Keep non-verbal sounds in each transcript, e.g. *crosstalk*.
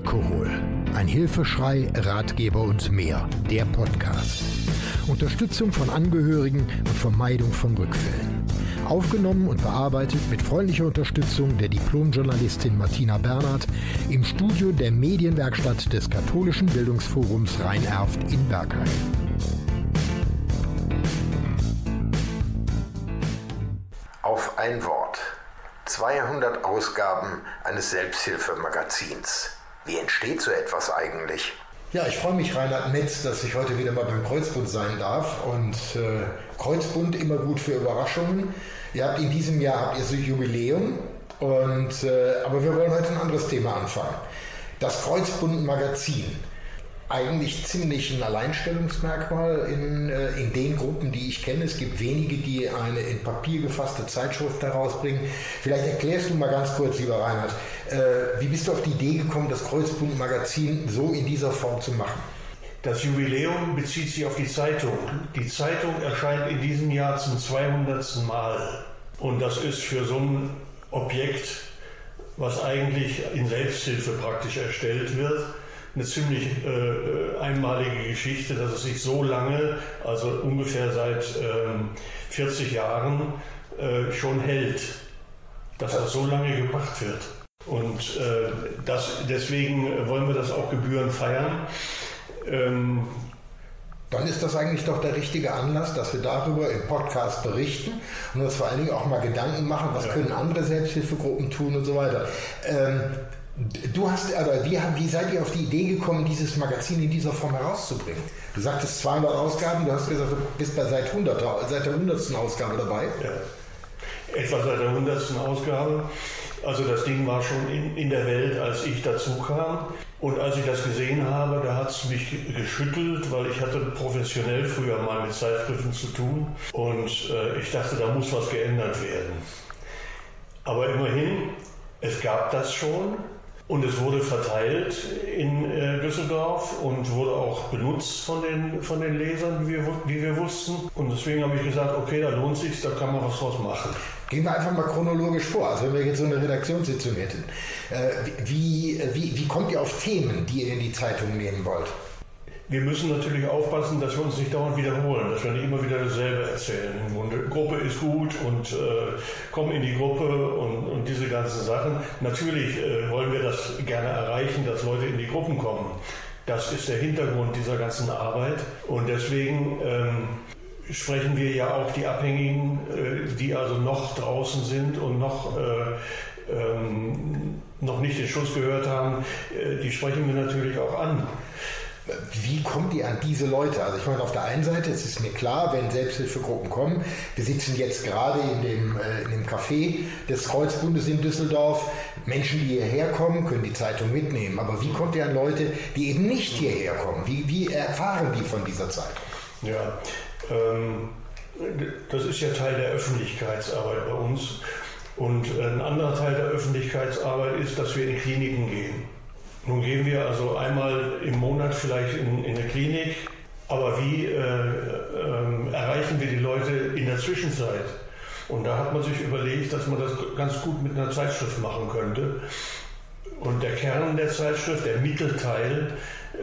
Alkohol. Ein Hilfeschrei, Ratgeber und mehr. Der Podcast. Unterstützung von Angehörigen und Vermeidung von Rückfällen. Aufgenommen und bearbeitet mit freundlicher Unterstützung der Diplomjournalistin Martina Bernhard im Studio der Medienwerkstatt des Katholischen Bildungsforums Rhein-Erft in Bergheim. Auf ein Wort. 200 Ausgaben eines Selbsthilfemagazins. Wie entsteht so etwas eigentlich? Ja, ich freue mich, Reinhard Metz, dass ich heute wieder mal beim Kreuzbund sein darf. Und äh, Kreuzbund immer gut für Überraschungen. Ihr habt in diesem Jahr habt ihr so Jubiläum. Und, äh, aber wir wollen heute ein anderes Thema anfangen. Das Kreuzbund Magazin eigentlich ziemlich ein Alleinstellungsmerkmal in, äh, in den Gruppen, die ich kenne. Es gibt wenige, die eine in Papier gefasste Zeitschrift herausbringen. Vielleicht erklärst du mal ganz kurz, lieber Reinhard, äh, wie bist du auf die Idee gekommen, das Kreuzbund Magazin so in dieser Form zu machen? Das Jubiläum bezieht sich auf die Zeitung. Die Zeitung erscheint in diesem Jahr zum 200. Mal. Und das ist für so ein Objekt, was eigentlich in Selbsthilfe praktisch erstellt wird, eine ziemlich äh, einmalige Geschichte, dass es sich so lange, also ungefähr seit ähm, 40 Jahren, äh, schon hält, dass das so lange gemacht wird. Und äh, das, deswegen wollen wir das auch gebührend feiern. Ähm, dann ist das eigentlich doch der richtige Anlass, dass wir darüber im Podcast berichten und uns vor allen Dingen auch mal Gedanken machen, was ja. können andere Selbsthilfegruppen tun und so weiter. Ähm, Du hast, aber wie, wie seid ihr auf die Idee gekommen, dieses Magazin in dieser Form herauszubringen? Du sagtest 200 Ausgaben, du hast gesagt, du bist bei seit, 100, seit der 100. Ausgabe dabei. Ja. Etwa seit der 100. Ausgabe. Also das Ding war schon in, in der Welt, als ich dazu kam. Und als ich das gesehen habe, da hat es mich geschüttelt, weil ich hatte professionell früher mal mit Zeitschriften zu tun. Und äh, ich dachte, da muss was geändert werden. Aber immerhin, es gab das schon. Und es wurde verteilt in äh, Düsseldorf und wurde auch benutzt von den, von den Lesern, wie wir, wie wir wussten. Und deswegen habe ich gesagt, okay, da lohnt sich, da kann man was draus machen. Gehen wir einfach mal chronologisch vor, also wenn wir jetzt so eine Redaktionssitzung hätten. Äh, wie, wie, wie kommt ihr auf Themen, die ihr in die Zeitung nehmen wollt? Wir müssen natürlich aufpassen, dass wir uns nicht dauernd wiederholen, dass wir nicht immer wieder dasselbe erzählen. Im Gruppe ist gut und äh, komm in die Gruppe und, und diese ganzen Sachen. Natürlich äh, wollen wir das gerne erreichen, dass Leute in die Gruppen kommen. Das ist der Hintergrund dieser ganzen Arbeit und deswegen ähm, sprechen wir ja auch die Abhängigen, äh, die also noch draußen sind und noch äh, ähm, noch nicht den Schuss gehört haben, äh, die sprechen wir natürlich auch an. Wie kommt ihr an diese Leute? Also ich meine, auf der einen Seite, es ist mir klar, wenn Selbsthilfegruppen kommen, wir sitzen jetzt gerade in dem, äh, in dem Café des Kreuzbundes in Düsseldorf, Menschen, die hierher kommen, können die Zeitung mitnehmen. Aber wie kommt ihr an Leute, die eben nicht hierher kommen? Wie, wie erfahren die von dieser Zeitung? Ja, ähm, das ist ja Teil der Öffentlichkeitsarbeit bei uns. Und ein anderer Teil der Öffentlichkeitsarbeit ist, dass wir in Kliniken gehen. Nun gehen wir also einmal im Monat vielleicht in, in eine Klinik, aber wie äh, äh, erreichen wir die Leute in der Zwischenzeit? Und da hat man sich überlegt, dass man das ganz gut mit einer Zeitschrift machen könnte. Und der Kern der Zeitschrift, der Mittelteil,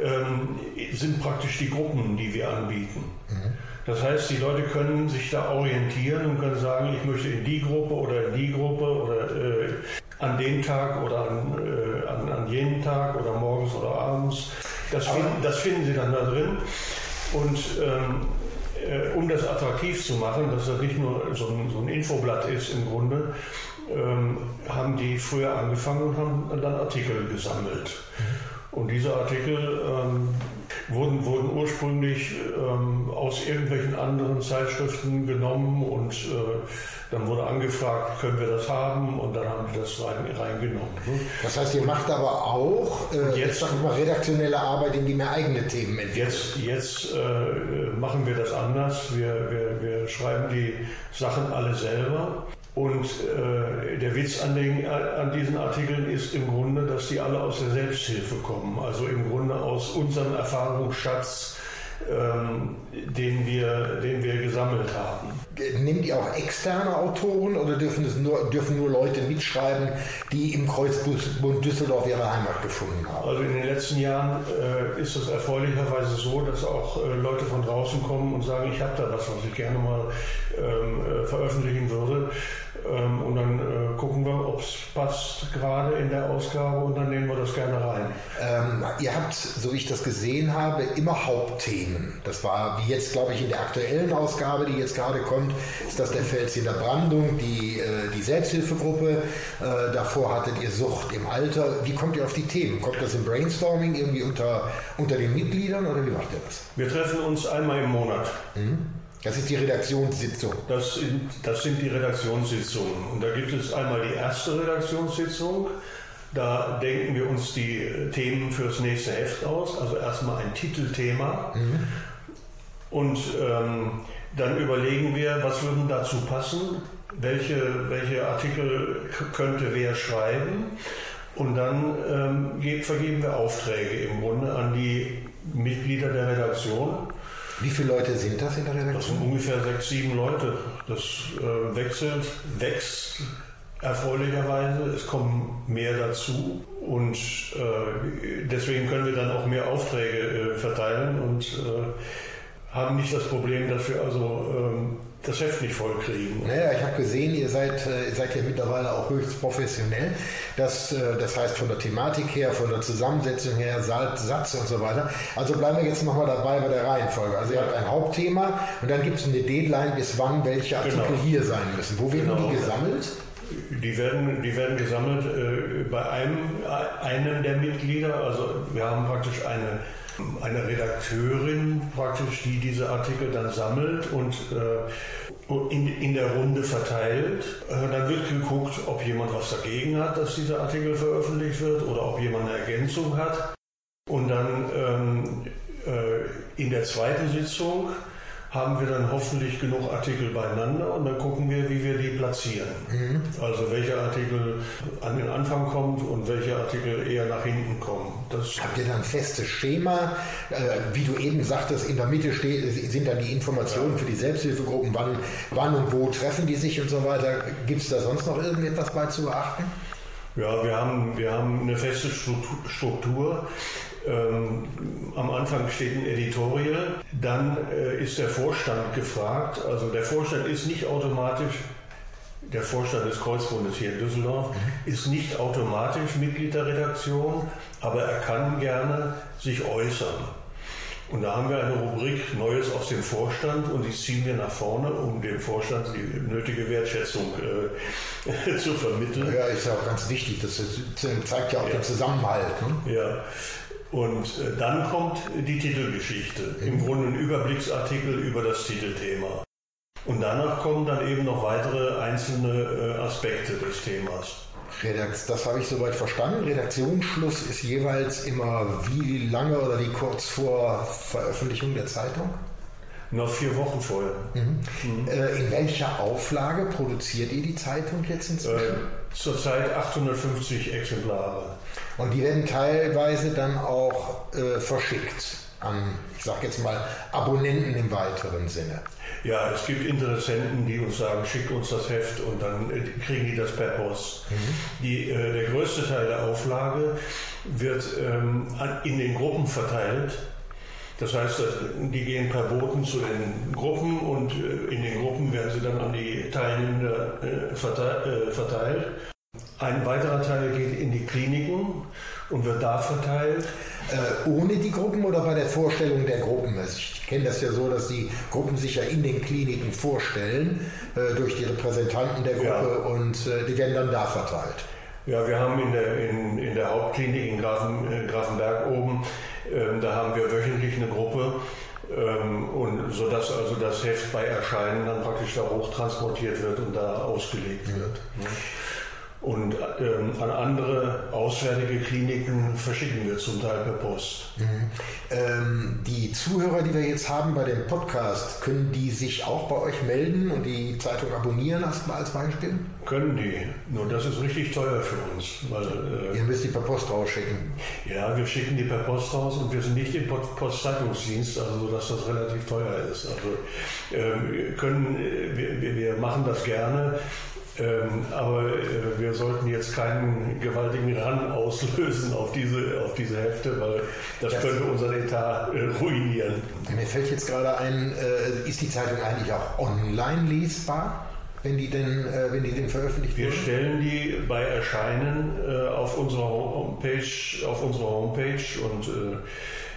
ähm, sind praktisch die Gruppen, die wir anbieten. Mhm. Das heißt, die Leute können sich da orientieren und können sagen, ich möchte in die Gruppe oder in die Gruppe oder äh, an dem Tag oder an, äh, an, Tag oder morgens oder abends. Das, finden, das finden Sie dann da drin. Und ähm, äh, um das attraktiv zu machen, dass das nicht nur so ein, so ein Infoblatt ist im Grunde, ähm, haben die früher angefangen und haben dann Artikel gesammelt. Mhm. Und diese Artikel ähm, wurden, wurden ursprünglich ähm, aus irgendwelchen anderen Zeitschriften genommen und äh, dann wurde angefragt, können wir das haben und dann haben die das rein, reingenommen. Ne? Das heißt, ihr macht aber auch äh, jetzt, ich mal, redaktionelle Arbeit, indem ihr eigene Themen entwickelt. Jetzt, jetzt äh, machen wir das anders. Wir, wir, wir schreiben die Sachen alle selber und äh, der Witz an, den, an, diesen Artikeln ist im Grunde, dass die alle aus der Selbsthilfe kommen. Also im Grunde aus unserem Erfahrungsschatz ähm, den, wir, den wir gesammelt haben. Nehmt ihr auch externe Autoren oder dürfen, es nur, dürfen nur Leute mitschreiben, die im Kreuzbund Düsseldorf ihre Heimat gefunden haben? Also in den letzten Jahren äh, ist es erfreulicherweise so, dass auch äh, Leute von draußen kommen und sagen, ich habe da was, was ich gerne mal ähm, äh, veröffentlichen würde. Ähm, und dann äh, gucken wir, ob es passt gerade in der Ausgabe und dann nehmen wir das gerne rein. Ähm, ihr habt, so wie ich das gesehen habe, immer Hauptthemen. Das war wie jetzt, glaube ich, in der aktuellen Ausgabe, die jetzt gerade kommt, ist das der Fels in der Brandung, die, äh, die Selbsthilfegruppe. Äh, davor hattet ihr Sucht im Alter. Wie kommt ihr auf die Themen? Kommt das im Brainstorming irgendwie unter, unter den Mitgliedern oder wie macht ihr das? Wir treffen uns einmal im Monat. Mhm. Das ist die Redaktionssitzung. Das sind, das sind die Redaktionssitzungen. Und da gibt es einmal die erste Redaktionssitzung. Da denken wir uns die Themen fürs nächste Heft aus. Also erstmal ein Titelthema. Mhm. Und ähm, dann überlegen wir, was würden dazu passen, welche, welche Artikel könnte wer schreiben. Und dann ähm, vergeben wir Aufträge im Grunde an die Mitglieder der Redaktion. Wie viele Leute sind das in der Redaktion? Das sind ungefähr sechs, sieben Leute. Das äh, wechselt, wächst erfreulicherweise. Es kommen mehr dazu und äh, deswegen können wir dann auch mehr Aufträge äh, verteilen und äh, haben nicht das Problem, dass wir also ähm, das Heft nicht voll kriegen. Naja, ich habe gesehen, ihr seid, äh, seid ja mittlerweile auch höchst professionell. Das, äh, das heißt von der Thematik her, von der Zusammensetzung her, Satz und so weiter. Also bleiben wir jetzt nochmal dabei bei der Reihenfolge. Also ihr habt ein Hauptthema und dann gibt es eine Deadline, bis wann welche Artikel genau. hier sein müssen. Wo werden genau. die gesammelt? Die werden, die werden gesammelt äh, bei einem, einem der Mitglieder. Also wir haben praktisch eine eine Redakteurin praktisch, die diese Artikel dann sammelt und äh, in, in der Runde verteilt. Äh, dann wird geguckt, ob jemand was dagegen hat, dass dieser Artikel veröffentlicht wird oder ob jemand eine Ergänzung hat. Und dann ähm, äh, in der zweiten Sitzung haben wir dann hoffentlich genug Artikel beieinander und dann gucken wir, wie wir die platzieren. Mhm. Also welcher Artikel an den Anfang kommt und welche Artikel eher nach hinten kommen. Das Habt ihr dann ein festes Schema? Äh, wie du eben sagtest, in der Mitte steht, sind dann die Informationen ja. für die Selbsthilfegruppen, wann, wann und wo treffen die sich und so weiter. Gibt es da sonst noch irgendetwas bei zu beachten? Ja, wir haben, wir haben eine feste Struktur. Ähm, am Anfang steht ein Editorial, dann äh, ist der Vorstand gefragt. Also der Vorstand ist nicht automatisch, der Vorstand des Kreuzbundes hier in Düsseldorf mhm. ist nicht automatisch Mitglied der Redaktion, aber er kann gerne sich äußern. Und da haben wir eine Rubrik Neues aus dem Vorstand und die ziehen wir nach vorne, um dem Vorstand die nötige Wertschätzung äh, *laughs* zu vermitteln. Ja, ist ja auch ganz wichtig. Das zeigt ja auch ja. den Zusammenhalt. Ne? Ja. Und äh, dann kommt die Titelgeschichte, im Grunde ein Überblicksartikel über das Titelthema. Und danach kommen dann eben noch weitere einzelne äh, Aspekte des Themas. Das habe ich soweit verstanden. Redaktionsschluss ist jeweils immer wie lange oder wie kurz vor Veröffentlichung der Zeitung? Noch vier Wochen vorher. Mhm. Mhm. Äh, in welcher Auflage produziert ihr die Zeitung jetzt inzwischen? Zurzeit 850 Exemplare. Und die werden teilweise dann auch äh, verschickt an, ich sage jetzt mal, Abonnenten im weiteren Sinne. Ja, es gibt Interessenten, die uns sagen, schickt uns das Heft und dann äh, kriegen die das per Post. Mhm. Die, äh, der größte Teil der Auflage wird ähm, in den Gruppen verteilt. Das heißt, die gehen per Boten zu den Gruppen und äh, in den Gruppen werden sie dann an die Teilnehmer äh, verteilt. Ein weiterer Teil geht in die Kliniken und wird da verteilt. Äh, ohne die Gruppen oder bei der Vorstellung der Gruppen? Also ich kenne das ja so, dass die Gruppen sich ja in den Kliniken vorstellen äh, durch die Repräsentanten der Gruppe ja. und äh, die werden dann da verteilt. Ja, wir haben in der, in, in der Hauptklinik in Grafen, äh, Grafenberg oben, ähm, da haben wir wöchentlich eine Gruppe, ähm, und sodass also das Heft bei Erscheinen dann praktisch da hoch transportiert wird und da ausgelegt wird. Mhm. Und ähm, an andere auswärtige Kliniken verschicken wir zum Teil per Post. Mhm. Ähm, die Zuhörer, die wir jetzt haben bei dem Podcast, können die sich auch bei euch melden und die Zeitung abonnieren, erstmal als Beispiel? Können die. Nur das ist richtig teuer für uns. Weil, äh, Ihr müsst die per Post rausschicken. Ja, wir schicken die per Post raus und wir sind nicht im Postzeitungsdienst, also dass das relativ teuer ist. Also äh, können, wir, wir machen das gerne. Ähm, aber äh, wir sollten jetzt keinen gewaltigen Run auslösen auf diese, auf diese Hefte, weil das, das könnte unseren Etat äh, ruinieren. Mir fällt jetzt gerade ein, äh, ist die Zeitung eigentlich auch online lesbar? Wenn die denn, äh, wenn die denn veröffentlicht Wir wurden? stellen die bei Erscheinen äh, auf unserer Homepage, auf unserer Homepage und äh,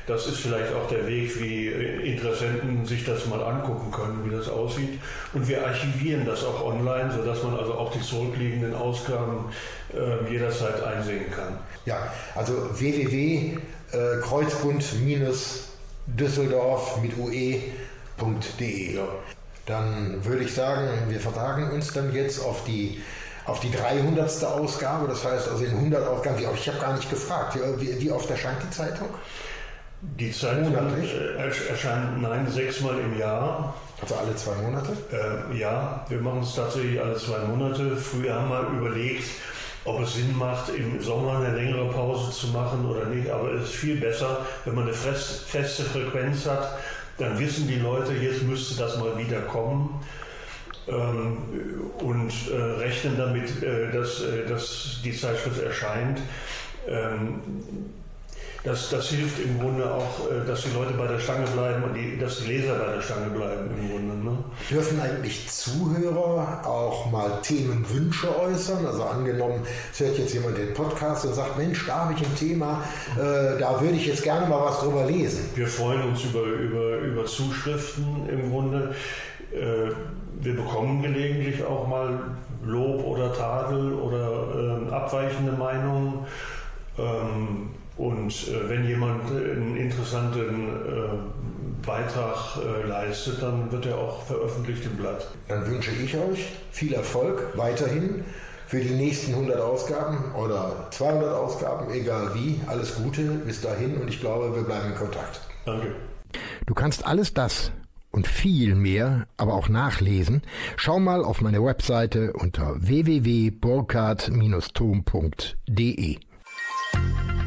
das ist vielleicht auch der Weg, wie Interessenten sich das mal angucken können, wie das aussieht. Und wir archivieren das auch online, sodass man also auch die zurückliegenden Ausgaben äh, jederzeit einsehen kann. Ja, also www.kreuzbund-düsseldorf mit ue.de. Ja. Dann würde ich sagen, wir vertagen uns dann jetzt auf die auf die 300. Ausgabe, das heißt also in 100 Ausgaben. Ich habe gar nicht gefragt, wie, wie oft erscheint die Zeitung? Die Zeitung erscheint nein, sechsmal im Jahr. Also alle zwei Monate? Äh, ja, wir machen es tatsächlich alle zwei Monate. Früher haben wir überlegt, ob es Sinn macht, im Sommer eine längere Pause zu machen oder nicht. Aber es ist viel besser, wenn man eine feste Frequenz hat. Dann wissen die Leute, jetzt müsste das mal wieder kommen. Ähm, und äh, rechnen damit, äh, dass, äh, dass die Zeitschrift erscheint. Ähm, das, das hilft im Grunde auch, äh, dass die Leute bei der Stange bleiben und die, dass die Leser bei der Stange bleiben im Grunde. Ne? Dürfen eigentlich Zuhörer auch mal Themenwünsche äußern? Also angenommen, es hört jetzt jemand den Podcast und sagt, Mensch, da habe ich ein Thema, äh, da würde ich jetzt gerne mal was drüber lesen. Wir freuen uns über, über, über Zuschriften im Grunde. Äh, wir bekommen gelegentlich auch mal Lob oder Tadel oder äh, abweichende Meinungen. Ähm, und äh, wenn jemand einen interessanten äh, Beitrag äh, leistet, dann wird er auch veröffentlicht im Blatt. Dann wünsche ich euch viel Erfolg weiterhin für die nächsten 100 Ausgaben oder 200 Ausgaben, egal wie. Alles Gute bis dahin und ich glaube, wir bleiben in Kontakt. Danke. Du kannst alles das und viel mehr, aber auch nachlesen. Schau mal auf meine Webseite unter www.burkhardt-tom.de.